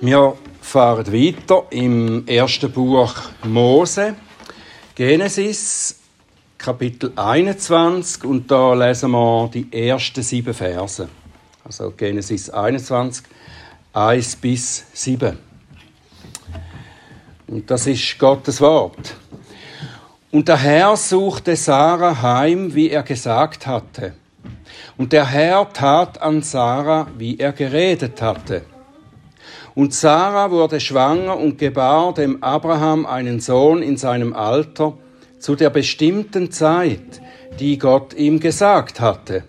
Wir fahren weiter im ersten Buch Mose, Genesis, Kapitel 21, und da lesen wir die ersten sieben Verse. Also Genesis 21, 1 bis 7. Und das ist Gottes Wort. Und der Herr suchte Sarah heim, wie er gesagt hatte. Und der Herr tat an Sarah, wie er geredet hatte. Und Sarah wurde schwanger und gebar dem Abraham einen Sohn in seinem Alter zu der bestimmten Zeit, die Gott ihm gesagt hatte.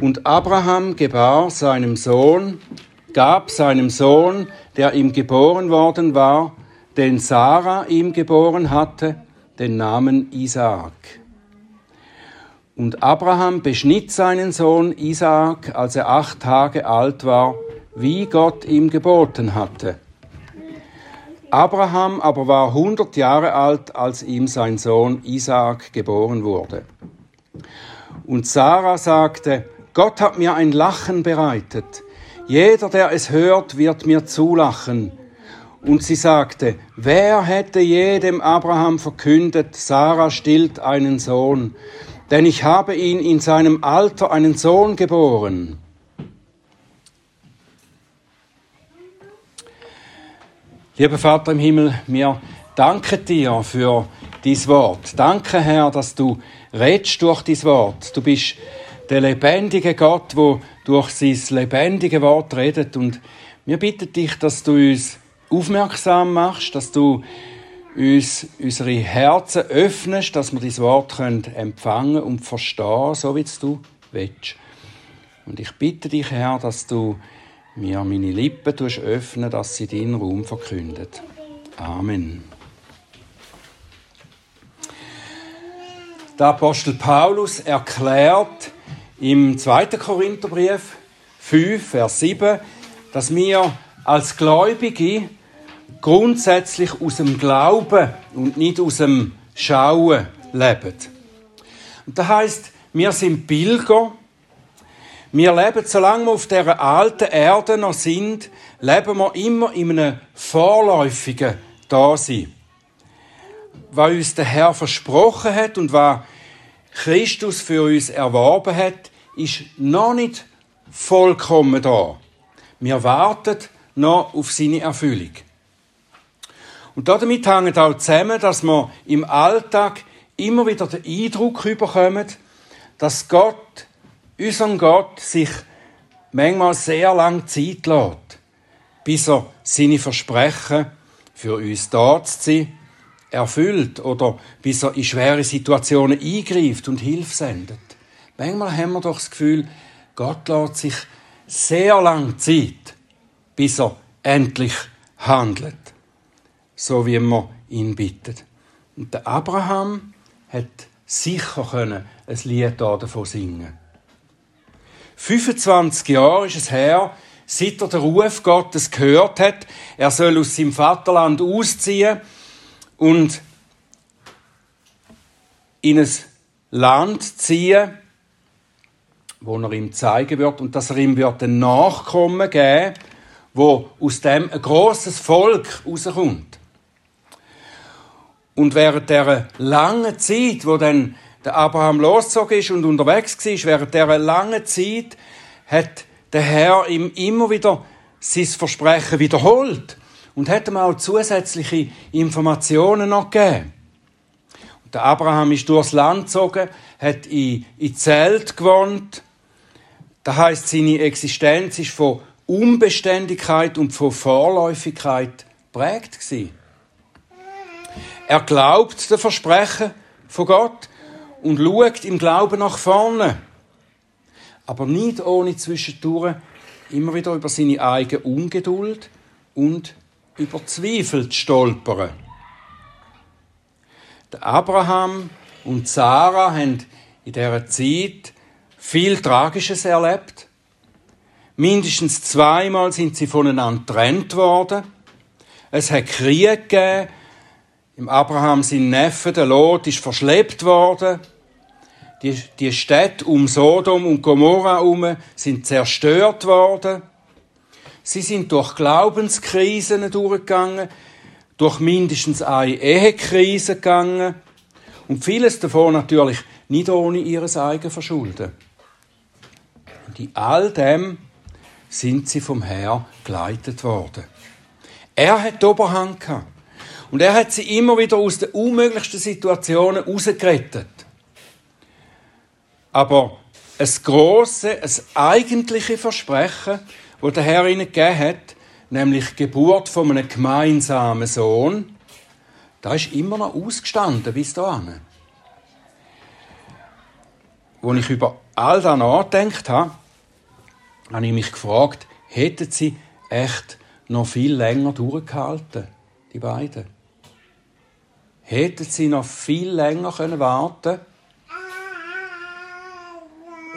Und Abraham gebar seinem Sohn, gab seinem Sohn, der ihm geboren worden war, den Sarah ihm geboren hatte, den Namen Isaak. Und Abraham beschnitt seinen Sohn Isaak, als er acht Tage alt war, wie Gott ihm geboten hatte. Abraham aber war hundert Jahre alt, als ihm sein Sohn Isaak geboren wurde. Und Sarah sagte, Gott hat mir ein Lachen bereitet. Jeder, der es hört, wird mir zulachen. Und sie sagte, wer hätte jedem Abraham verkündet, Sarah stillt einen Sohn, denn ich habe ihn in seinem Alter einen Sohn geboren. Lieber Vater im Himmel, wir danken dir für dein Wort. Danke, Herr, dass du redest durch dein Wort. Du bist der lebendige Gott, wo durch sein lebendige Wort redet. Und wir bitten dich, dass du uns aufmerksam machst, dass du uns unsere Herzen öffnest, dass wir dein Wort können empfangen und verstehen, so wie du willst. Und ich bitte dich, Herr, dass du mir meine Lippen öffnen, dass sie deinen Raum verkündet. Amen. Der Apostel Paulus erklärt im 2. Korintherbrief 5, Vers 7, dass wir als Gläubige grundsätzlich aus dem Glauben und nicht aus dem Schauen leben. Und das heißt, wir sind Pilger, wir leben, solange wir auf dieser alten Erde noch sind, leben wir immer in einem vorläufigen Dasein. Was uns der Herr versprochen hat und was Christus für uns erworben hat, ist noch nicht vollkommen da. Wir warten noch auf seine Erfüllung. Und damit hängt auch zusammen, dass wir im Alltag immer wieder den Eindruck bekommen, dass Gott unserem Gott sich manchmal sehr lang Zeit lässt, bis er seine Versprechen für uns da zu sein erfüllt oder bis er in schwere Situationen eingreift und Hilfe sendet. Manchmal haben wir doch das Gefühl, Gott lässt sich sehr lang Zeit, bis er endlich handelt, so wie wir ihn bittet. Und der Abraham hat sicher können ein Lied davon singen 25 Jahre ist es her, seit er den Ruf Gottes gehört hat, er soll aus seinem Vaterland ausziehen und in ein Land ziehen, wo er ihm zeigen wird und dass er ihm wird ein Nachkommen geben, wo aus dem ein großes Volk rauskommt. Und während der langen Zeit, wo dann der Abraham losgezogen ist und unterwegs war, während dieser langen Zeit hat der Herr ihm immer wieder sein Versprechen wiederholt und hat ihm auch zusätzliche Informationen noch gegeben. Und der Abraham ist durchs Land gezogen, hat in, in Zelt gewohnt. Das heißt, seine Existenz ist von Unbeständigkeit und von Vorläufigkeit prägt Er glaubt den Versprechen von Gott und schaut im Glauben nach vorne. Aber nicht ohne zwischendurch immer wieder über seine eigene Ungeduld und über Zweifel zu stolpern. Der Abraham und Sarah haben in dieser Zeit viel Tragisches erlebt. Mindestens zweimal sind sie voneinander getrennt worden. Es hat Krieg gegeben. Im Abraham sein Neffe, der Lot, ist verschleppt worden. Die, die Städte um Sodom und Gomorra herum sind zerstört worden. Sie sind durch Glaubenskrisen durchgegangen, durch mindestens eine Ehekrise gegangen und vieles davon natürlich nicht ohne ihres eigenen Verschulden. Und in all dem sind sie vom Herr geleitet worden. Er hat die Oberhand gehabt. Und er hat sie immer wieder aus den unmöglichsten Situationen rausgerettet. Aber ein große, ein eigentliche Versprechen, das der Herr ihnen gegeben hat, nämlich Geburt von einem gemeinsamen Sohn, da ist immer noch ausgestanden bis dahin. Als ich über all das nachgedacht habe, habe ich mich gefragt, hätten sie echt noch viel länger durchgehalten, die beiden? Hätten sie noch viel länger können warten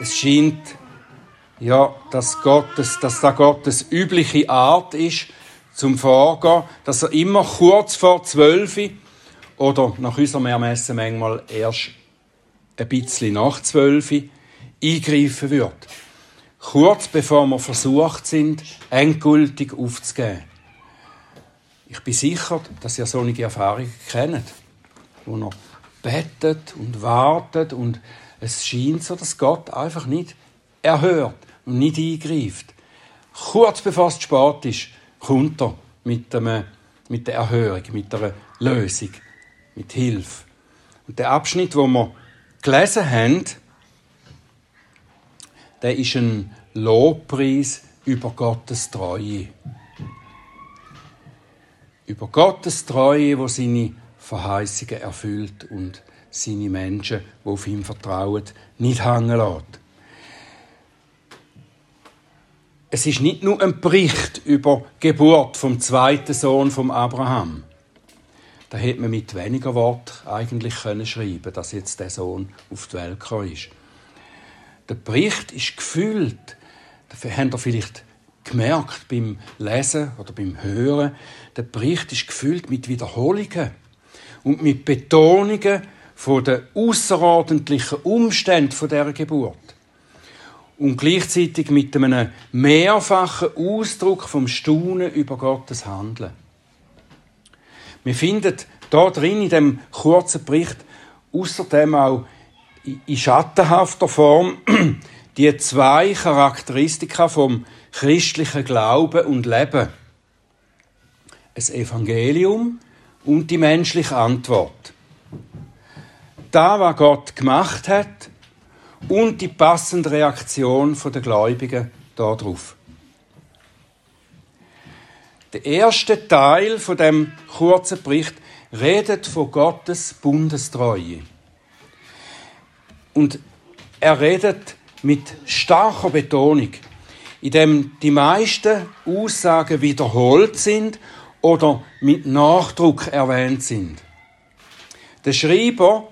Es scheint, ja, dass, Gottes, dass da Gottes übliche Art ist, zum Vorgehen, dass er immer kurz vor zwölf oder nach unserem Ermessen manchmal erst ein bisschen nach zwölf eingreifen wird. Kurz bevor wir versucht sind, endgültig aufzugeben. Ich bin sicher, dass ihr solche Erfahrungen kennt, wo ihr betet und wartet und es scheint so, dass Gott einfach nicht erhört und nicht eingreift. Kurz bevor es spät ist, kommt er mit, dem, mit der Erhörung, mit der Lösung, mit Hilfe. Und der Abschnitt, wo wir gelesen haben, der ist ein Lobpreis über Gottes Treue. Über Gottes Treue, wo seine Verheißungen erfüllt und seine Menschen, die auf ihm vertrauen, nicht hängen lässt. Es ist nicht nur ein Bericht über die Geburt vom zweiten Sohn von Abraham. Da hätte man mit weniger Wort eigentlich können schreiben, dass jetzt der Sohn auf die Welt gekommen ist. Der Bericht ist gefüllt. Dafür habt ihr vielleicht gemerkt beim Lesen oder beim Hören. Der Bericht ist gefüllt mit Wiederholungen und mit Betonungen von den außerordentlichen Umständen von der Geburt und gleichzeitig mit einem mehrfachen Ausdruck vom Staunen über Gottes Handeln. Wir finden da drin in dem kurzen Bericht außerdem auch in schattenhafter Form die zwei Charakteristika vom christlichen Glauben und Leben. Das Evangelium und die menschliche Antwort. Da, was Gott gemacht hat und die passende Reaktion der Gläubigen darauf. Der erste Teil von dem kurzen Bericht redet von Gottes Bundestreue. Und er redet mit starker Betonung, indem die meisten Aussagen wiederholt sind oder mit Nachdruck erwähnt sind. Der Schreiber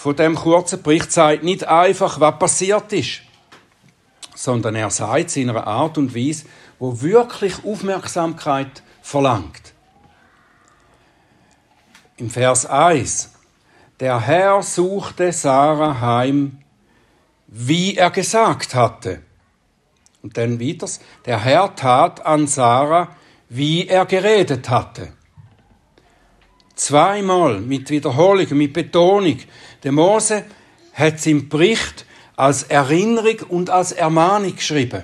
von dem kurzen Bericht sagt nicht einfach, was passiert ist, sondern er sagt in einer Art und Weise, wo wirklich Aufmerksamkeit verlangt. Im Vers 1 der Herr suchte Sarah heim, wie er gesagt hatte. Und dann wieder, der Herr tat an Sarah, wie er geredet hatte. Zweimal mit Wiederholung, mit Betonung. Der Mose hat es im Bericht als Erinnerung und als Ermahnung geschrieben.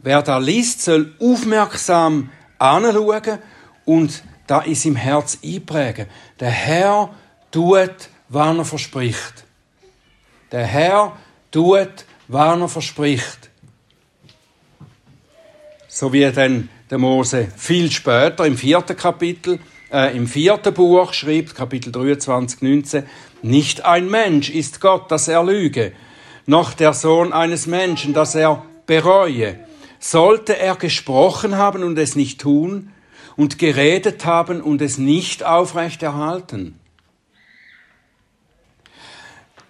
Wer da liest, soll aufmerksam anschauen und da in seinem Herz einprägen. Der Herr tut, was er verspricht. Der Herr tut, was er verspricht. So wie dann der Mose viel später im vierten Kapitel, äh, im vierten Buch schreibt, Kapitel 23, 19, nicht ein Mensch ist Gott, dass er lüge, noch der Sohn eines Menschen, dass er bereue. Sollte er gesprochen haben und es nicht tun, und geredet haben und es nicht aufrechterhalten.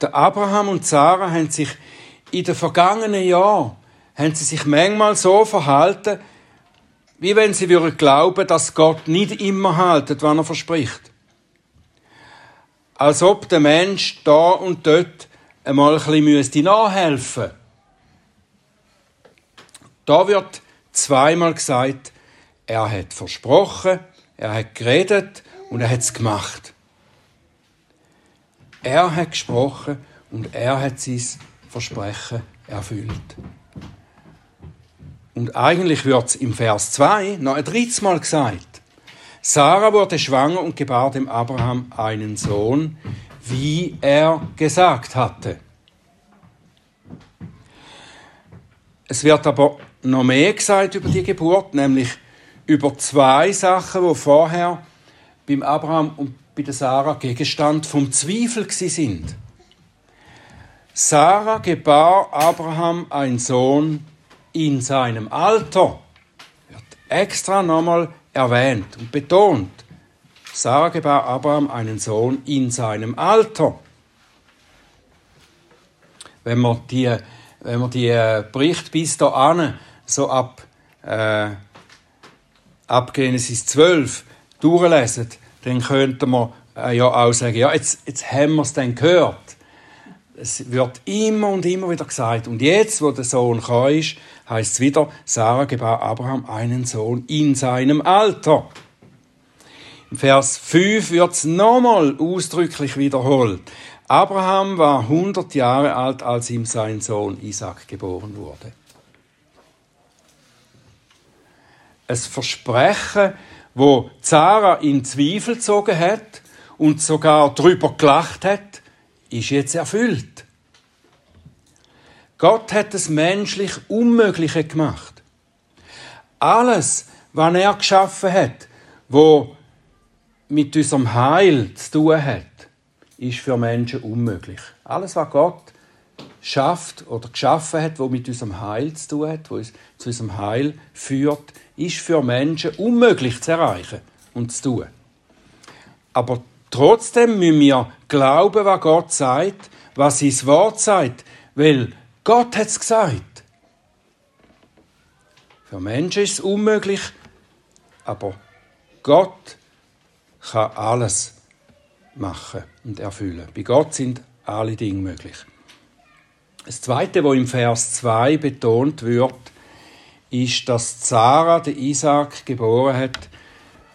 Der Abraham und Sarah haben sich in den vergangenen Jahren haben sie sich manchmal so verhalten, wie wenn sie würden glauben, dass Gott nicht immer haltet, was er verspricht. Als ob der Mensch da und dort einmal ein bisschen nachhelfen müsste. Da wird zweimal gesagt, er hat versprochen, er hat geredet und er hat es gemacht. Er hat gesprochen und er hat sein Versprechen erfüllt. Und eigentlich wird es im Vers 2 noch ein drittes Mal gesagt. Sarah wurde schwanger und gebar dem Abraham einen Sohn, wie er gesagt hatte. Es wird aber noch mehr gesagt über die Geburt, nämlich über zwei Sachen, wo vorher beim Abraham und bei der Sarah Gegenstand vom Zweifel sind. Sarah gebar Abraham einen Sohn in seinem Alter. Wird extra nochmal erwähnt und betont. Sarah gebar Abraham einen Sohn in seinem Alter. Wenn man die, wenn man die äh, Bericht bis dahin so ab, äh, ab Genesis 12 durchlesen, dann könnte man äh, ja auch sagen, ja, jetzt, jetzt haben wir es dann gehört. Es wird immer und immer wieder gesagt. Und jetzt, wo der Sohn gekommen ist, heißt es wieder, Sarah gebar Abraham einen Sohn in seinem Alter. Im Vers 5 wird es nochmal ausdrücklich wiederholt. Abraham war 100 Jahre alt, als ihm sein Sohn Isaac geboren wurde. Ein Versprechen, wo Sarah in Zweifel gezogen hat und sogar darüber gelacht hat, ist jetzt erfüllt. Gott hat das menschlich Unmögliche gemacht. Alles, was er geschaffen hat, wo mit unserem Heil zu tun hat, ist für Menschen unmöglich. Alles, was Gott schafft oder geschaffen hat, wo mit unserem Heil zu tun hat, wo uns zu unserem Heil führt, ist für Menschen unmöglich zu erreichen und zu tun. Aber trotzdem müssen wir glauben, was Gott sagt, was sein Wort sagt, weil Gott hat es gesagt. Für Menschen ist es unmöglich, aber Gott kann alles machen und erfüllen. Bei Gott sind alle Dinge möglich. Das Zweite, wo im Vers 2 betont wird, ist, dass Sarah den Isaac geboren hat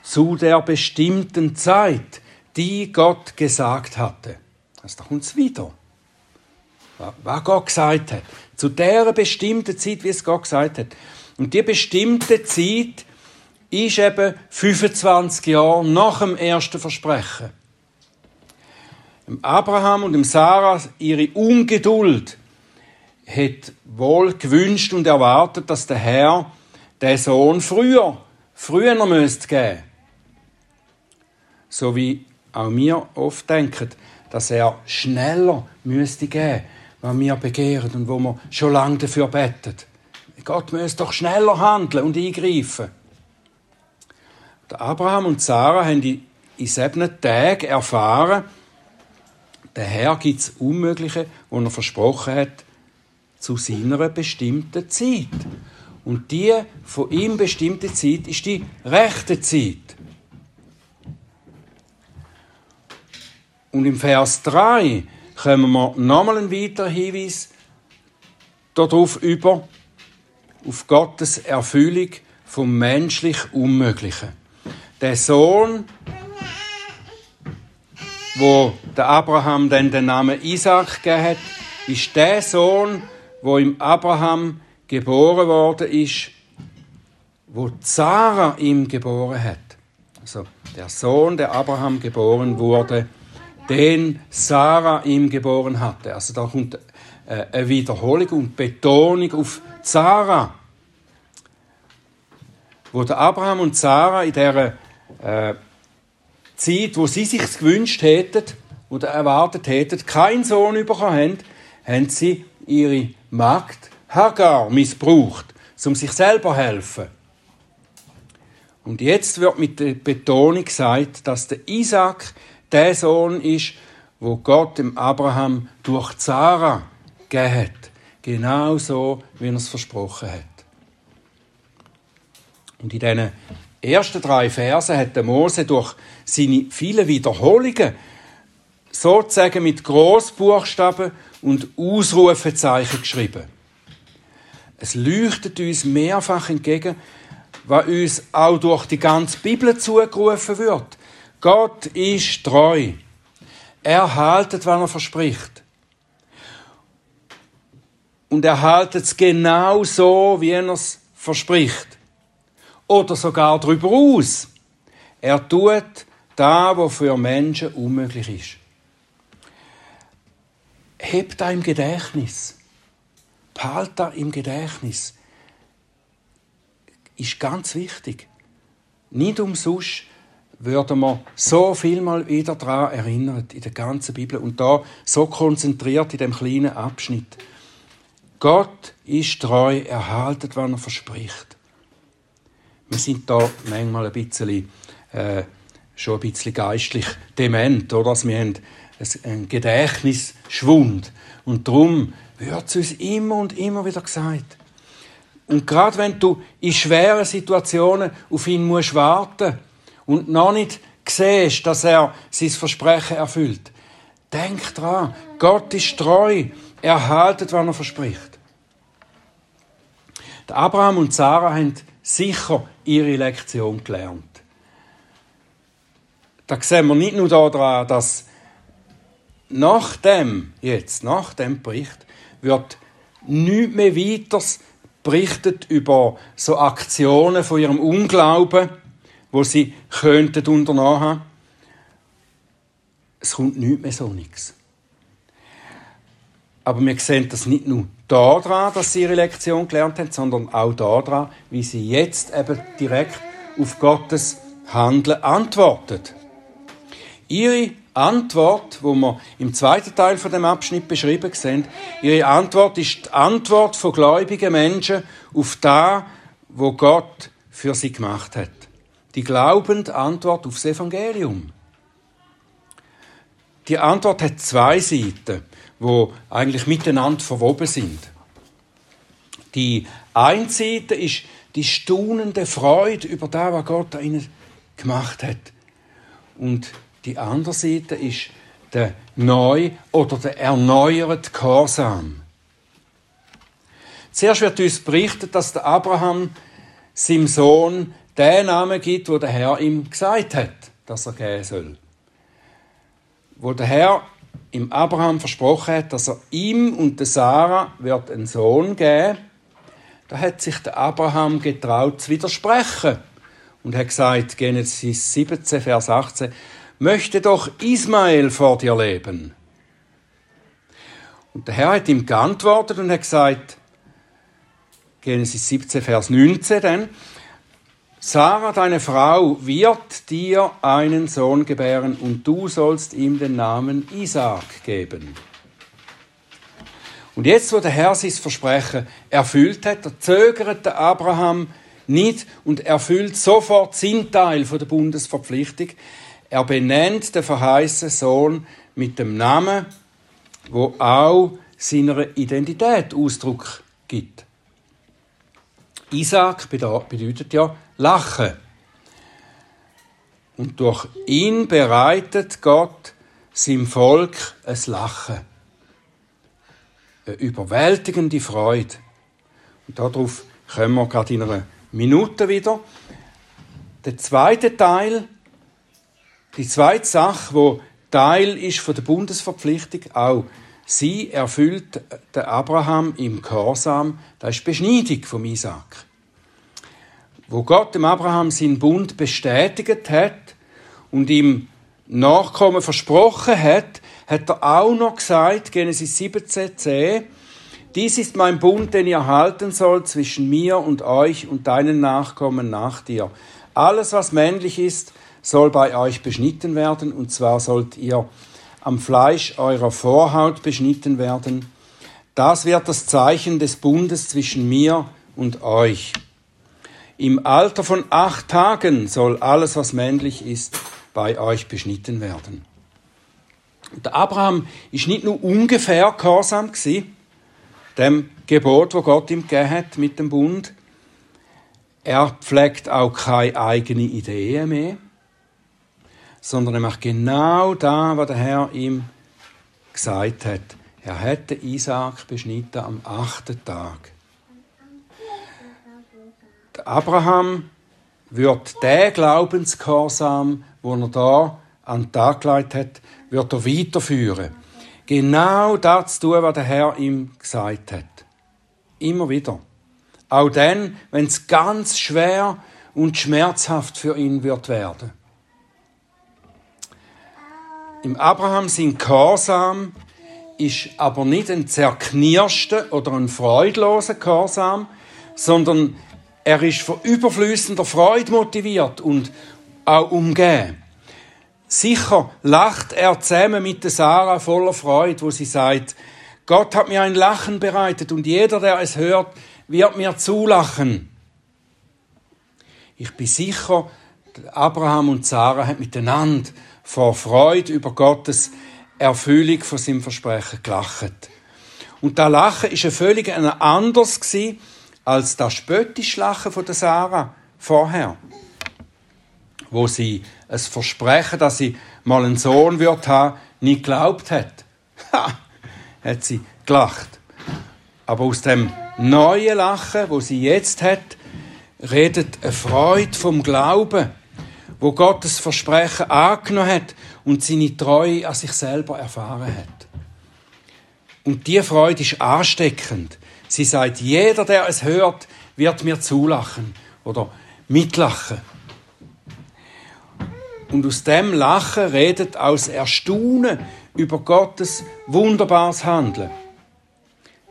zu der bestimmten Zeit, die Gott gesagt hatte. Also da kommt es wieder was Gott gesagt hat. Zu der bestimmten Zeit, wie es Gott gesagt hat. Und die bestimmte Zeit ist eben 25 Jahre nach dem ersten Versprechen. Abraham und Sarah ihre Ungeduld hat wohl gewünscht und erwartet, dass der Herr den Sohn früher, früher müsste geben. So wie auch wir oft denken, dass er schneller müsste geben was wir begehren und wo wir schon lange dafür betet. Gott muss doch schneller handeln und eingreifen. Abraham und Sarah haben in sieben Tagen erfahren, der Herr gibt das Unmögliche, was er versprochen hat, zu seiner bestimmten Zeit. Und die von ihm bestimmte Zeit ist die rechte Zeit. Und im Vers 3 kommen wir nochmal einen weiteren Hinweis darauf über, auf Gottes Erfüllung vom menschlich Unmöglichen. Der Sohn, wo der Abraham dann den Namen Isaac gegeben hat, ist der Sohn, wo im Abraham geboren worden ist, wo Sarah ihm geboren hat. Also der Sohn, der Abraham geboren wurde, den Sarah ihm geboren hatte. Also da kommt äh, eine Wiederholung und Betonung auf Sarah. Wo der Abraham und Sarah in dieser äh, Zeit, wo sie sich gewünscht hätten oder erwartet hätten, keinen Sohn bekommen haben, haben sie ihre Magd Hagar missbraucht, um sich selber zu helfen. Und jetzt wird mit der Betonung gesagt, dass der Isaac der Sohn ist, wo Gott dem Abraham durch Sarah gegeben hat. Genau so, wie er es versprochen hat. Und in diesen ersten drei Versen hat der Mose durch seine vielen Wiederholungen sozusagen mit Großbuchstaben und Ausrufezeichen geschrieben. Es leuchtet uns mehrfach entgegen, was uns auch durch die ganze Bibel zugerufen wird. Gott ist treu. Er haltet, was er verspricht. Und er haltet es genau so, wie er es verspricht. Oder sogar darüber aus. Er tut da, was für Menschen unmöglich ist. Hebt da im Gedächtnis. Behalt da im Gedächtnis. Ist ganz wichtig. Nicht umsonst würden wir so viel mal wieder daran erinnert in der ganzen Bibel und da so konzentriert in dem kleinen Abschnitt. Gott ist treu, er haltet, was er verspricht. Wir sind da manchmal ein bisschen, äh, schon ein bisschen geistlich dement, oder? Also wir haben einen Gedächtnisschwund. Und darum wird es uns immer und immer wieder gesagt. Und gerade wenn du in schweren Situationen auf ihn musst warten und noch nicht siehst, dass er sein Versprechen erfüllt, denk dran, Gott ist treu, er haltet, was er verspricht. Abraham und Sarah haben sicher ihre Lektion gelernt. Da sehen wir nicht nur daran, dass nach dem, jetzt, nach dem Bericht, wird nichts mehr weiters berichtet über so Aktionen von ihrem Unglauben, wo sie könnten unternommen haben. Es kommt nichts mehr so nichts. Aber wir sehen das nicht nur daran, dass sie ihre Lektion gelernt haben, sondern auch daran, wie sie jetzt eben direkt auf Gottes Handeln antwortet. Ihre Antwort, wo wir im zweiten Teil von dem Abschnitt beschrieben sehen, ihre Antwort ist die Antwort von gläubigen Menschen auf da, wo Gott für sie gemacht hat. Die glaubende Antwort aufs Evangelium. Die Antwort hat zwei Seiten, wo eigentlich miteinander verwoben sind. Die eine Seite ist die staunende Freude über das, was Gott an ihnen gemacht hat. Und die andere Seite ist der neu oder der erneuerte Gehorsam. Zuerst wird uns berichtet, dass der Abraham seinem Sohn den Namen gibt, wo der Herr ihm gesagt hat, dass er geben soll. Wo der Herr im Abraham versprochen hat, dass er ihm und der Sarah wird einen Sohn geben, da hat sich der Abraham getraut zu widersprechen und hat gesagt, Genesis 17, Vers 18, möchte doch Ismael vor dir leben. Und der Herr hat ihm geantwortet und hat gesagt, Genesis 17, Vers 19 dann, Sarah, deine Frau, wird dir einen Sohn gebären und du sollst ihm den Namen Isaac geben. Und jetzt, wo der Herr sein Versprechen erfüllt hat, da zögert der Abraham nicht und erfüllt sofort seinen Teil der Bundesverpflichtung. Er benennt den verheißenen Sohn mit dem Namen, wo auch seiner Identität Ausdruck gibt. Isaac bedeutet ja Lachen. Und durch ihn bereitet Gott seinem Volk ein Lachen. Eine überwältigende Freude. Und darauf kommen wir gerade in einer Minute wieder. Der zweite Teil die zweite Sache, wo Teil ist von der Bundesverpflichtung, auch sie erfüllt der Abraham im Gehorsam, das ist die Beschneidung vom Isaac. Wo Gott dem Abraham seinen Bund bestätigt hat und ihm Nachkommen versprochen hat, hat er auch noch gesagt, Genesis 17,10, dies ist mein Bund, den ihr halten sollt zwischen mir und euch und deinen Nachkommen nach dir. Alles, was männlich ist, soll bei euch beschnitten werden, und zwar sollt ihr am Fleisch eurer Vorhaut beschnitten werden. Das wird das Zeichen des Bundes zwischen mir und euch. Im Alter von acht Tagen soll alles, was männlich ist, bei euch beschnitten werden. Der Abraham ist nicht nur ungefähr gehorsam gewesen, dem Gebot, wo Gott ihm gegeben hat mit dem Bund. Er pflegt auch keine eigene Idee mehr sondern er macht genau da, was der Herr ihm gesagt hat. Er hätte Isaac beschnitten am achten Tag. der Abraham wird der Glaubensgehorsam, wo er da an den Tag gelegt hat, wird er weiterführen. Genau das tun, was der Herr ihm gesagt hat. Immer wieder. Auch dann, wenn es ganz schwer und schmerzhaft für ihn wird werden. Im Abraham sein Gehorsam ist aber nicht ein zerknirschter oder ein freudloser Gehorsam, sondern er ist von überflüssender Freude motiviert und auch umgeben. Sicher lacht er zusammen mit der Sarah voller Freude, wo sie sagt, Gott hat mir ein Lachen bereitet und jeder, der es hört, wird mir zulachen. Ich bin sicher, Abraham und Sarah haben miteinander vor Freude über Gottes Erfüllung von seinem Versprechen gelacht. Und da Lachen ist ein völlig anders als das spöttische Lachen von der Sarah vorher, wo sie es Versprechen, dass sie mal einen Sohn wird haben, nie geglaubt hat. Ha, hat sie gelacht. Aber aus dem neuen Lachen, wo sie jetzt hat, redet eine Freude vom Glauben, wo Gottes Versprechen angenommen hat und seine Treue an sich selber erfahren hat. Und die Freude ist ansteckend. Sie sagt, jeder, der es hört, wird mir zulachen oder mitlachen. Und aus dem Lachen redet aus Erstaunen über Gottes wunderbares Handeln.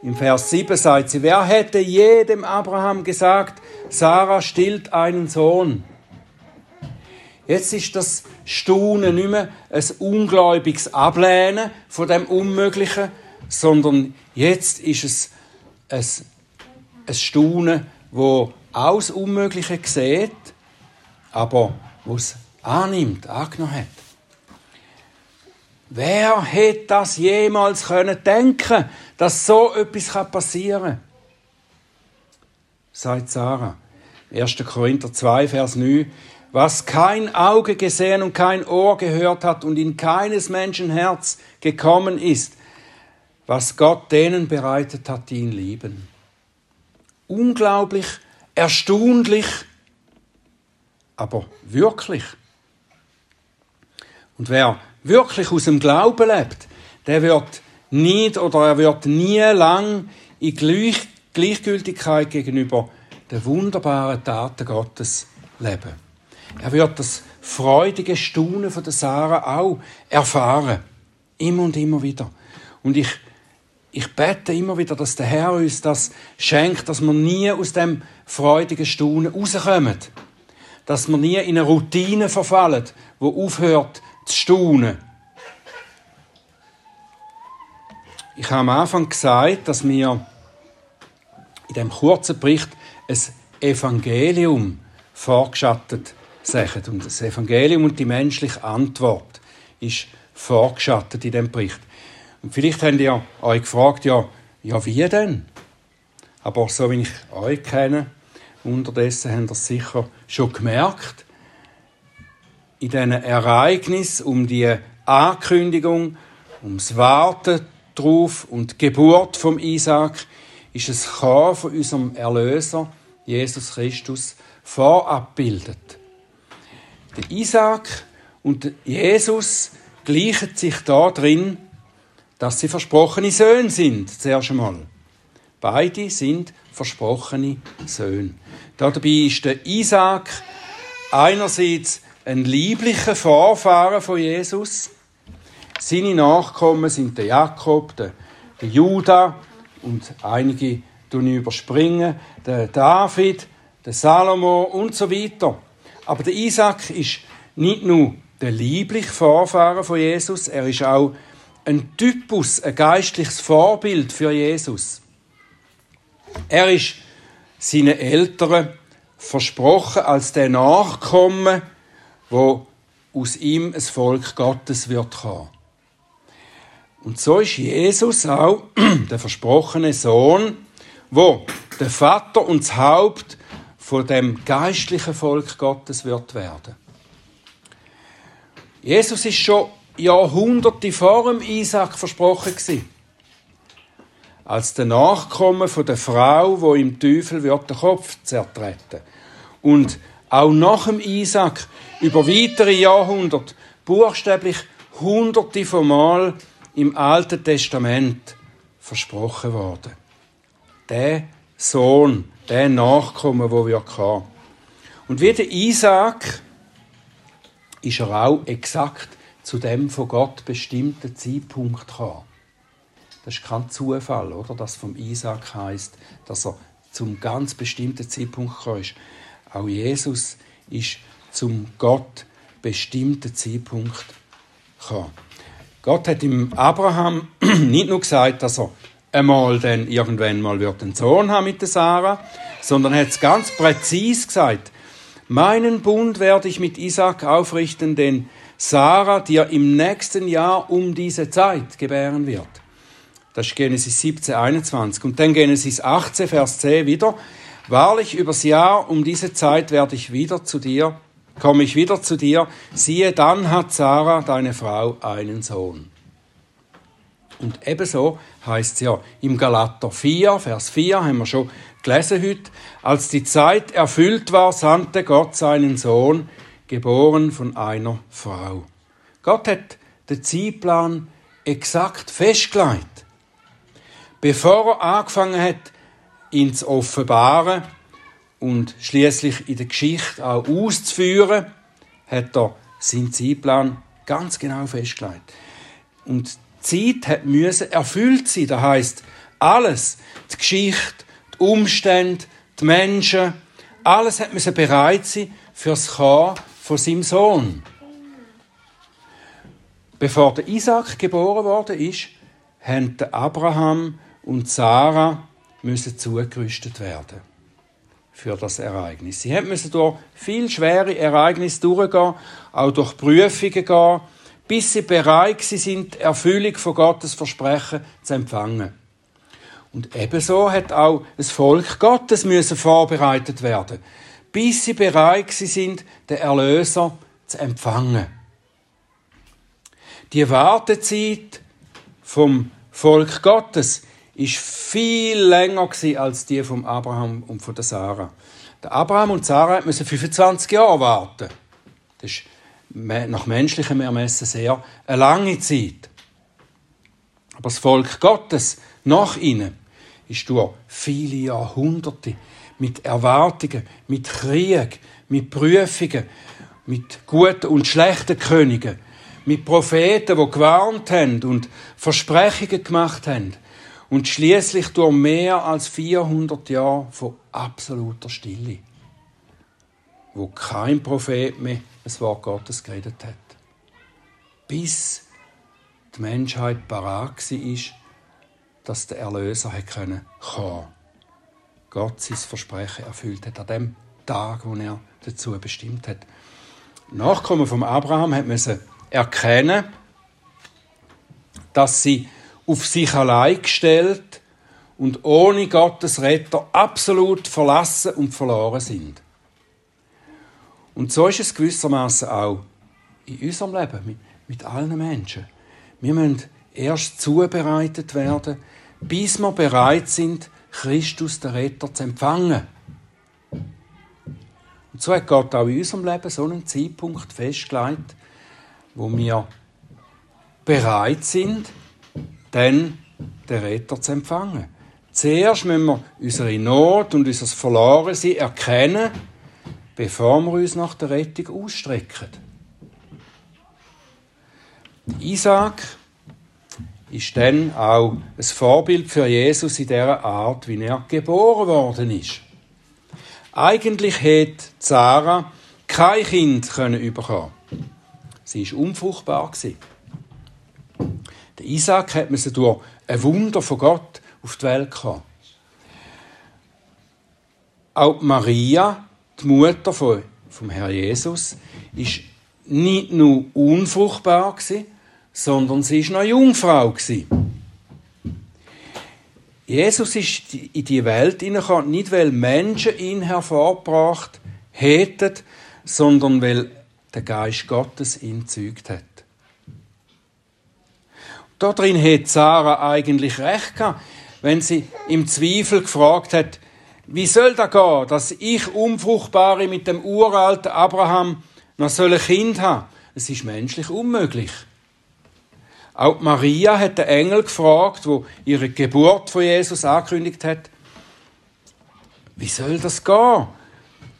Im Vers 7 sagt sie, wer hätte jedem Abraham gesagt, Sarah stillt einen Sohn? Jetzt ist das Staunen nicht mehr ein ungläubiges Ablehnen von dem Unmöglichen, sondern jetzt ist es ein, ein Staunen, wo auch das Unmögliche sieht, aber wo es annimmt, angenommen hat. Wer hätte das jemals können denken, dass so etwas passieren kann? Sagt Sarah. 1. Korinther 2, Vers 9. Was kein Auge gesehen und kein Ohr gehört hat und in keines Menschen Herz gekommen ist, was Gott denen bereitet hat, die ihn lieben. Unglaublich, erstaunlich, aber wirklich. Und wer wirklich aus dem Glauben lebt, der wird nicht oder er wird nie lang in Gleich Gleichgültigkeit gegenüber den wunderbaren Taten Gottes leben. Er wird das freudige Staunen von der Sarah auch erfahren. Immer und immer wieder. Und ich, ich bete immer wieder, dass der Herr uns das schenkt, dass wir nie aus dem freudigen Staunen rauskommen. Dass wir nie in eine Routine verfallen, wo aufhört zu staunen. Ich habe am Anfang gesagt, dass wir in dem kurzen Bericht ein Evangelium vorgeschattet sehen. Und das Evangelium und die menschliche Antwort ist vorgeschattet in dem Bericht. Und vielleicht habt ihr euch gefragt, ja, ja, wie denn? Aber so wie ich euch kenne, unterdessen habt ihr es sicher schon gemerkt, in diesen Ereignissen um die Ankündigung, ums Warten darauf und die Geburt vom Isaac ist es von unserem Erlöser, Jesus Christus, vorabbildet. Der Isaac und Jesus gleichen sich da drin, dass sie versprochene Söhne sind, zuerst einmal. Beide sind versprochene Söhne. Dabei ist der Isaac einerseits ein lieblicher Vorfahren von Jesus. Seine Nachkommen sind der Jakob, der, der Judah und einige überspringen, der David, der Salomo und so weiter. Aber der Isaac ist nicht nur der liebliche Vorfahren von Jesus, er ist auch ein Typus, ein geistliches Vorbild für Jesus. Er ist seinen Eltern versprochen als der Nachkomme wo aus ihm ein Volk Gottes wird kommen. Und so ist Jesus auch der versprochene Sohn, wo der Vater und das Haupt von dem geistlichen Volk Gottes wird werden. Jesus ist schon Jahrhunderte vor dem Isaac versprochen gewesen. Als der Nachkomme von der Frau, wo im Teufel wird der Kopf zertreten. und auch nach dem Isaac über weitere Jahrhunderte buchstäblich hunderte von Mal im Alten Testament versprochen worden. Der Sohn, der Nachkommen, wo wir hatten. Und wie der Isaac ist er auch exakt zu dem von Gott bestimmten Zeitpunkt gekommen. Das ist kein Zufall, oder? Dass vom Isaac heißt, dass er zum ganz bestimmten Zeitpunkt gekommen ist. Auch Jesus ist zum Gott bestimmten Zeitpunkt gekommen. Gott hat ihm Abraham nicht nur gesagt, dass er einmal dann irgendwann mal wird einen Sohn haben mit der Sarah, sondern er hat es ganz präzise gesagt. Meinen Bund werde ich mit Isaac aufrichten, den Sarah dir im nächsten Jahr um diese Zeit gebären wird. Das ist Genesis 17, 21. Und dann Genesis 18, Vers 10 wieder. Wahrlich übers Jahr um diese Zeit werde ich wieder zu dir, komme ich wieder zu dir. Siehe, dann hat Sarah, deine Frau, einen Sohn. Und ebenso heißt es ja im Galater 4, Vers 4, haben wir schon gelesen heute, als die Zeit erfüllt war, sandte Gott seinen Sohn, geboren von einer Frau. Gott hat den Zeitplan exakt festgelegt. Bevor er angefangen hat, ihn zu offenbaren und schließlich in der Geschichte auch auszuführen, hat er seinen Zeitplan ganz genau festgelegt. Und Zeit hat müssen erfüllt sein. Das heißt, alles, die Geschichte, die Umstände, die Menschen, alles hat müssen bereit sein für das Kommen von seinem Sohn. Bevor der Isaac geboren worden ist, haben Abraham und Sarah müssen zugerüstet werden für das Ereignis. Sie müssen durch viel schwere Ereignisse durchgehen, auch durch Prüfungen gehen, bis sie bereit sind, die Erfüllung von Gottes Versprechen zu empfangen. Und ebenso hat auch das Volk Gottes müssen vorbereitet werden, bis sie bereit sind, den Erlöser zu empfangen. Die Wartezeit vom Volk Gottes ist viel länger als die von Abraham und von der Sarah. Der Abraham und Sarah müssen 25 Jahre warten. Das ist nach menschlichem Ermessen sehr eine lange Zeit. Aber das Volk Gottes nach ihnen ist durch viele Jahrhunderte mit Erwartungen, mit Krieg, mit Prüfungen, mit guten und schlechten Königen, mit Propheten, die gewarnt haben und Versprechungen gemacht haben, und schließlich durch mehr als 400 Jahre von absoluter Stille, wo kein Prophet mehr das Wort Gottes geredet hat. Bis die Menschheit parat war, dass der Erlöser kommen konnte. Gott sein Versprechen erfüllt hat an dem Tag, wo er dazu bestimmt hat. Nachkommen von Abraham hat müssen erkennen, dass sie auf sich allein gestellt und ohne Gottes Retter absolut verlassen und verloren sind. Und so ist es gewissermaßen auch in unserem Leben, mit, mit allen Menschen. Wir müssen erst zubereitet werden, bis wir bereit sind, Christus, den Retter, zu empfangen. Und so hat Gott auch in unserem Leben so einen Zeitpunkt festgelegt, wo wir bereit sind, dann den Retter zu empfangen. Zuerst müssen wir unsere Not und unser Verlorensein erkennen, bevor wir uns nach der Rettung ausstrecken. Isaac ist dann auch ein Vorbild für Jesus in der Art, wie er geboren worden ist. Eigentlich hätte Sarah kein Kind können bekommen. Sie war unfruchtbar. Der Isaac hat man durch ein Wunder von Gott auf die Welt gekommen. Auch Maria, die Mutter von, vom Herr Jesus, ist nicht nur unfruchtbar gewesen, sondern sie ist noch Jungfrau gewesen. Jesus ist in die Welt hineingekommen, nicht weil Menschen ihn hervorgebracht hätten, sondern weil der Geist Gottes ihn zeugt hat. Darin hat Sarah eigentlich recht gehabt, wenn sie im Zweifel gefragt hat, Wie soll das gehen, dass ich Unfruchtbare mit dem uralten Abraham noch ein Kind haben? Es ist menschlich unmöglich. Auch Maria hat den Engel gefragt, wo ihre Geburt von Jesus angekündigt hat. Wie soll das gehen,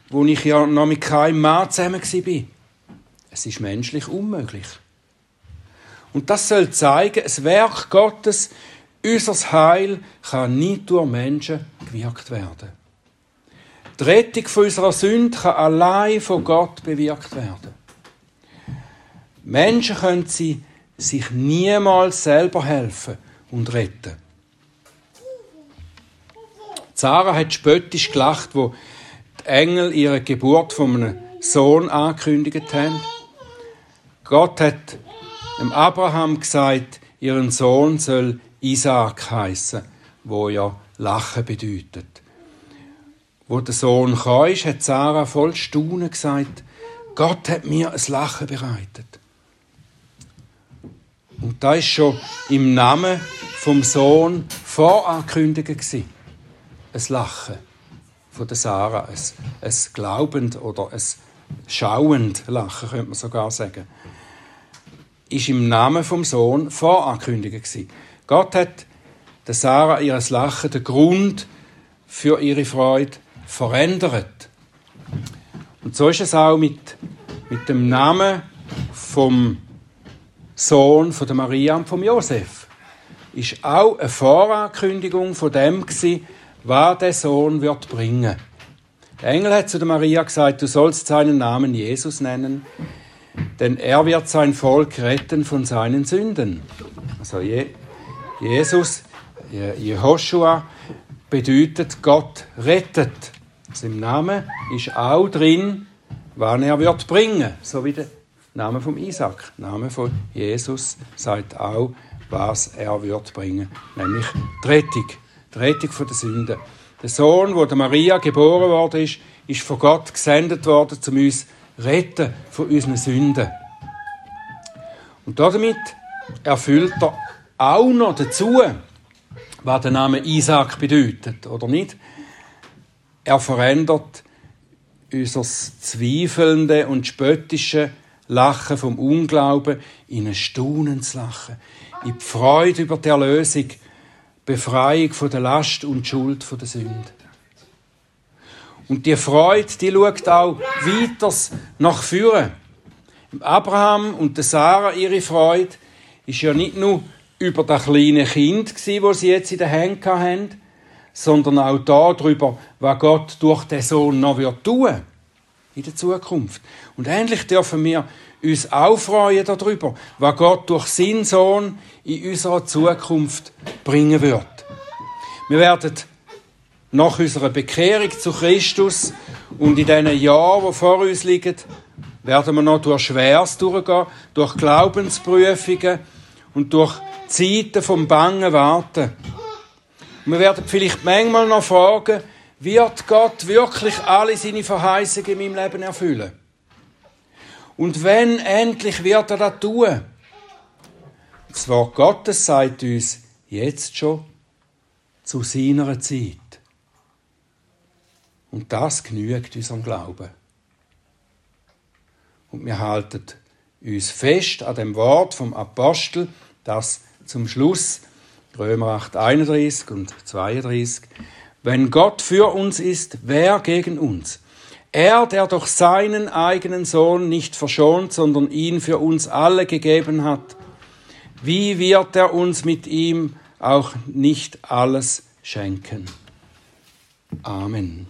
wo ich ja noch mit keinem Mann zusammen war? Es ist menschlich unmöglich. Und das soll zeigen, das Werk Gottes, unser Heil, kann nicht durch Menschen gewirkt werden. Die Rettung von unserer Sünde kann allein von Gott bewirkt werden. Menschen können sie sich niemals selber helfen und retten. Sarah hat spöttisch gelacht, wo die Engel ihre Geburt von einem Sohn angekündigt haben. Gott hat dem Abraham gesagt, ihren Sohn soll Isaac heißen, wo ja Lachen bedeutet. Wo der Sohn kam, hat Sarah voll Staunen gesagt, Gott hat mir ein Lachen bereitet. Und da ist schon im Namen vom Sohn vorangekündigt Ein Lachen von der Sarah, ein, ein glaubend oder ein schauend Lachen, könnte man sogar sagen ist im Namen vom Sohn vorangekündigt gewesen. Gott hat der Sarah ihres Lachen den Grund für ihre Freude verändert. Und so ist es auch mit, mit dem Namen vom Sohn von der Maria und vom Josef. Ist auch eine Vorankündigung von dem gewesen, was der Sohn wird bringen. Der Engel hat zu der Maria gesagt, du sollst seinen Namen Jesus nennen, denn er wird sein Volk retten von seinen Sünden. Also Je Jesus, Jehoshua, bedeutet Gott rettet. Im Namen ist auch drin, wann er wird bringen, so wie der Name von Isaac. Der Name von Jesus sagt auch, was er wird bringen, nämlich die Rettung, die Rettung von der Sünden. Der Sohn, wo der Maria geboren worden ist, ist von Gott gesendet worden, um uns retten von unseren Sünden. Und damit erfüllt er auch noch dazu, was der Name Isaac bedeutet, oder nicht? Er verändert unser zweifelnde und spöttische Lachen vom Unglauben in ein staunendes Lachen, in die Freude über die Erlösung, Befreiung von der Last und Schuld von der Sünde. Und die Freude, die schaut auch weiter nach vorne. Abraham und Sarah, ihre Freude, ist ja nicht nur über das kleine Kind das sie jetzt in den Händen haben, sondern auch darüber, was Gott durch den Sohn noch wird tun in der Zukunft. Und endlich dürfen wir uns auch freuen darüber, was Gott durch seinen Sohn in unserer Zukunft bringen wird. Wir werden nach unserer Bekehrung zu Christus und in diesen Jahren, die vor uns liegen, werden wir noch durch Schweres durchgehen, durch Glaubensprüfungen und durch Zeiten vom bangen Warten. Wir werden vielleicht manchmal noch fragen, wird Gott wirklich alle seine Verheißungen in meinem Leben erfüllen? Und wenn endlich wird er das tun? Das Wort Gottes sagt uns jetzt schon zu seiner Zeit. Und das genügt unserem Glauben. Und wir halten uns fest an dem Wort vom Apostel, das zum Schluss Römer 8, 31 und 32, wenn Gott für uns ist, wer gegen uns? Er, der doch seinen eigenen Sohn nicht verschont, sondern ihn für uns alle gegeben hat, wie wird er uns mit ihm auch nicht alles schenken? Amen.